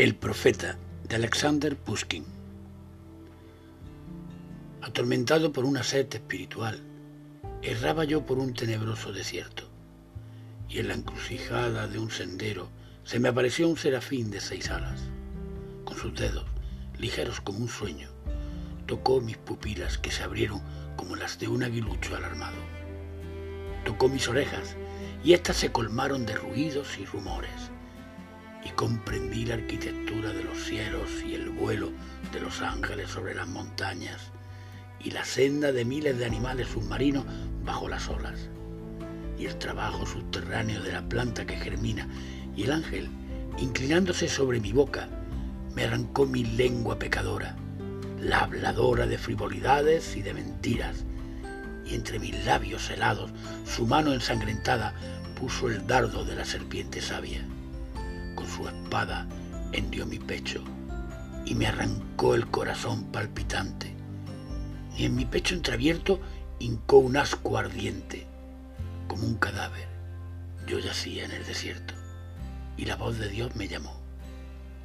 El profeta de Alexander Pushkin. Atormentado por una sed espiritual, erraba yo por un tenebroso desierto, y en la encrucijada de un sendero se me apareció un serafín de seis alas. Con sus dedos, ligeros como un sueño, tocó mis pupilas que se abrieron como las de un aguilucho alarmado. Tocó mis orejas y éstas se colmaron de ruidos y rumores comprendí la arquitectura de los cielos y el vuelo de los ángeles sobre las montañas y la senda de miles de animales submarinos bajo las olas y el trabajo subterráneo de la planta que germina y el ángel, inclinándose sobre mi boca, me arrancó mi lengua pecadora, la habladora de frivolidades y de mentiras, y entre mis labios helados su mano ensangrentada puso el dardo de la serpiente sabia con su espada hendió mi pecho y me arrancó el corazón palpitante. Y en mi pecho entreabierto hincó un asco ardiente, como un cadáver. Yo yacía en el desierto y la voz de Dios me llamó.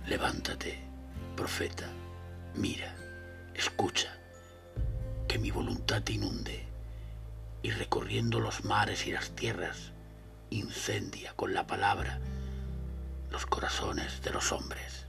Levántate, profeta, mira, escucha, que mi voluntad te inunde y recorriendo los mares y las tierras, incendia con la palabra los corazones de los hombres.